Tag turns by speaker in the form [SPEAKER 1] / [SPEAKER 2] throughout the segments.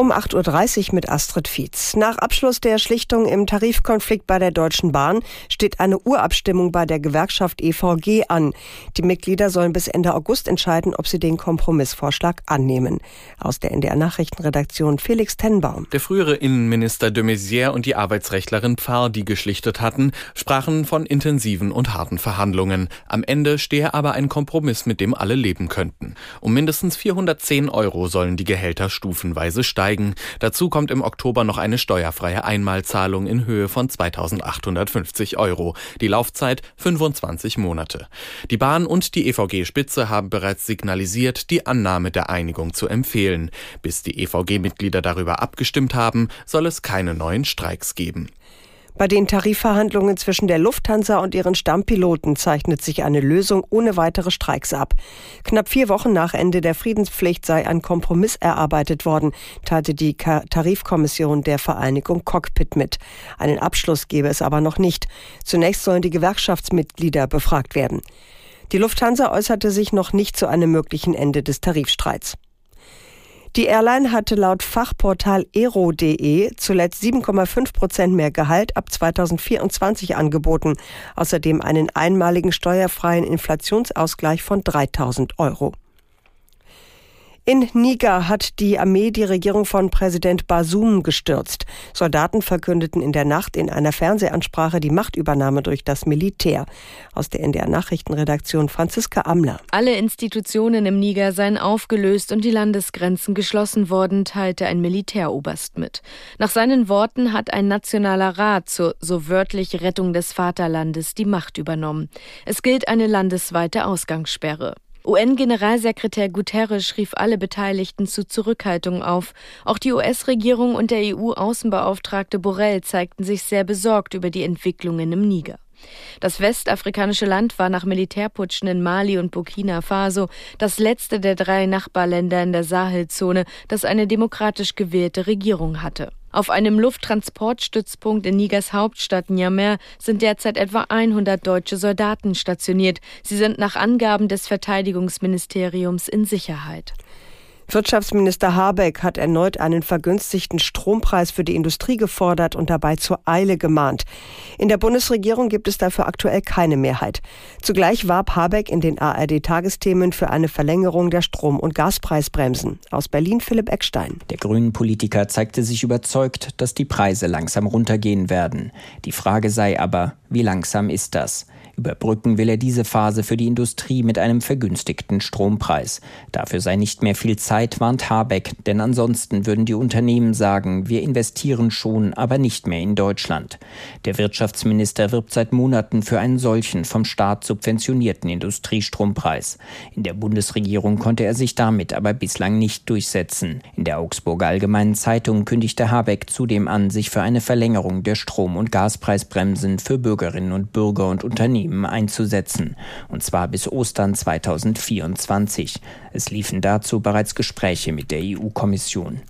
[SPEAKER 1] Um 8.30 Uhr mit Astrid Fietz. Nach Abschluss der Schlichtung im Tarifkonflikt bei der Deutschen Bahn steht eine Urabstimmung bei der Gewerkschaft EVG an. Die Mitglieder sollen bis Ende August entscheiden, ob sie den Kompromissvorschlag annehmen. Aus der NDR Nachrichtenredaktion Felix Tenbaum.
[SPEAKER 2] Der frühere Innenminister de Maizière und die Arbeitsrechtlerin Pfarr, die geschlichtet hatten, sprachen von intensiven und harten Verhandlungen. Am Ende stehe aber ein Kompromiss, mit dem alle leben könnten. Um mindestens 410 Euro sollen die Gehälter stufenweise steigen steigen. Dazu kommt im Oktober noch eine steuerfreie Einmalzahlung in Höhe von 2850 Euro. Die Laufzeit 25 Monate. Die Bahn und die EVG-Spitze haben bereits signalisiert, die Annahme der Einigung zu empfehlen. Bis die EVG-Mitglieder darüber abgestimmt haben, soll es keine neuen Streiks geben.
[SPEAKER 1] Bei den Tarifverhandlungen zwischen der Lufthansa und ihren Stammpiloten zeichnet sich eine Lösung ohne weitere Streiks ab. Knapp vier Wochen nach Ende der Friedenspflicht sei ein Kompromiss erarbeitet worden, teilte die Tarifkommission der Vereinigung Cockpit mit. Einen Abschluss gebe es aber noch nicht. Zunächst sollen die Gewerkschaftsmitglieder befragt werden. Die Lufthansa äußerte sich noch nicht zu einem möglichen Ende des Tarifstreits. Die Airline hatte laut Fachportal ero.de zuletzt 7,5 Prozent mehr Gehalt ab 2024 angeboten. Außerdem einen einmaligen steuerfreien Inflationsausgleich von 3000 Euro. In Niger hat die Armee die Regierung von Präsident Basum gestürzt. Soldaten verkündeten in der Nacht in einer Fernsehansprache die Machtübernahme durch das Militär. Aus der NDR Nachrichtenredaktion Franziska Amler.
[SPEAKER 3] Alle Institutionen im Niger seien aufgelöst und die Landesgrenzen geschlossen worden, teilte ein Militäroberst mit. Nach seinen Worten hat ein nationaler Rat zur so wörtlich Rettung des Vaterlandes die Macht übernommen. Es gilt eine landesweite Ausgangssperre. UN-Generalsekretär Guterres rief alle Beteiligten zu Zurückhaltung auf. Auch die US-Regierung und der EU-Außenbeauftragte Borrell zeigten sich sehr besorgt über die Entwicklungen im Niger. Das westafrikanische Land war nach Militärputschen in Mali und Burkina Faso das letzte der drei Nachbarländer in der Sahelzone, das eine demokratisch gewählte Regierung hatte. Auf einem Lufttransportstützpunkt in Nigers Hauptstadt Niamey sind derzeit etwa 100 deutsche Soldaten stationiert. Sie sind nach Angaben des Verteidigungsministeriums in Sicherheit.
[SPEAKER 1] Wirtschaftsminister Habeck hat erneut einen vergünstigten Strompreis für die Industrie gefordert und dabei zur Eile gemahnt. In der Bundesregierung gibt es dafür aktuell keine Mehrheit. Zugleich warb Habeck in den ARD-Tagesthemen für eine Verlängerung der Strom- und Gaspreisbremsen. Aus Berlin Philipp Eckstein.
[SPEAKER 4] Der grünen Politiker zeigte sich überzeugt, dass die Preise langsam runtergehen werden. Die Frage sei aber, wie langsam ist das? Überbrücken will er diese Phase für die Industrie mit einem vergünstigten Strompreis. Dafür sei nicht mehr viel Zeit, warnt Habeck, denn ansonsten würden die Unternehmen sagen, wir investieren schon, aber nicht mehr in Deutschland. Der Wirtschaftsminister wirbt seit Monaten für einen solchen vom Staat subventionierten Industriestrompreis. In der Bundesregierung konnte er sich damit aber bislang nicht durchsetzen. In der Augsburger Allgemeinen Zeitung kündigte Habeck zudem an, sich für eine Verlängerung der Strom- und Gaspreisbremsen für Bürgerinnen und Bürger und Unternehmen einzusetzen, und zwar bis Ostern 2024. Es liefen dazu bereits Gespräche mit der EU-Kommission.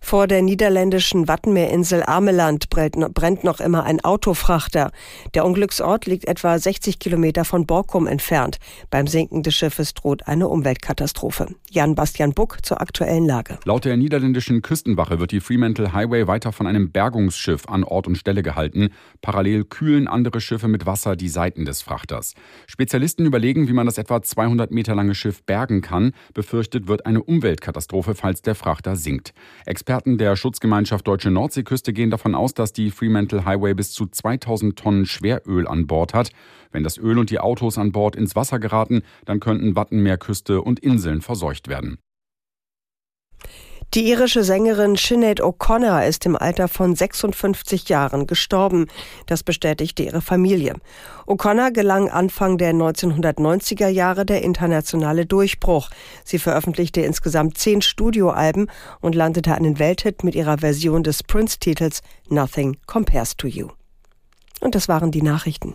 [SPEAKER 1] Vor der niederländischen Wattenmeerinsel Ameland brennt noch immer ein Autofrachter. Der Unglücksort liegt etwa 60 Kilometer von Borkum entfernt. Beim Sinken des Schiffes droht eine Umweltkatastrophe. Jan-Bastian Buck zur aktuellen Lage.
[SPEAKER 5] Laut der niederländischen Küstenwache wird die Fremantle Highway weiter von einem Bergungsschiff an Ort und Stelle gehalten. Parallel kühlen andere Schiffe mit Wasser die Seiten des Frachters. Spezialisten überlegen, wie man das etwa 200 Meter lange Schiff bergen kann. Befürchtet wird eine Umweltkatastrophe, falls der Frachter sinkt. Experten der Schutzgemeinschaft Deutsche Nordseeküste gehen davon aus, dass die Fremantle Highway bis zu 2000 Tonnen Schweröl an Bord hat. Wenn das Öl und die Autos an Bord ins Wasser geraten, dann könnten Wattenmeerküste und Inseln verseucht werden.
[SPEAKER 1] Die irische Sängerin Sinead O'Connor ist im Alter von 56 Jahren gestorben. Das bestätigte ihre Familie. O'Connor gelang Anfang der 1990er Jahre der internationale Durchbruch. Sie veröffentlichte insgesamt zehn Studioalben und landete einen Welthit mit ihrer Version des Prince-Titels Nothing Compares to You. Und das waren die Nachrichten.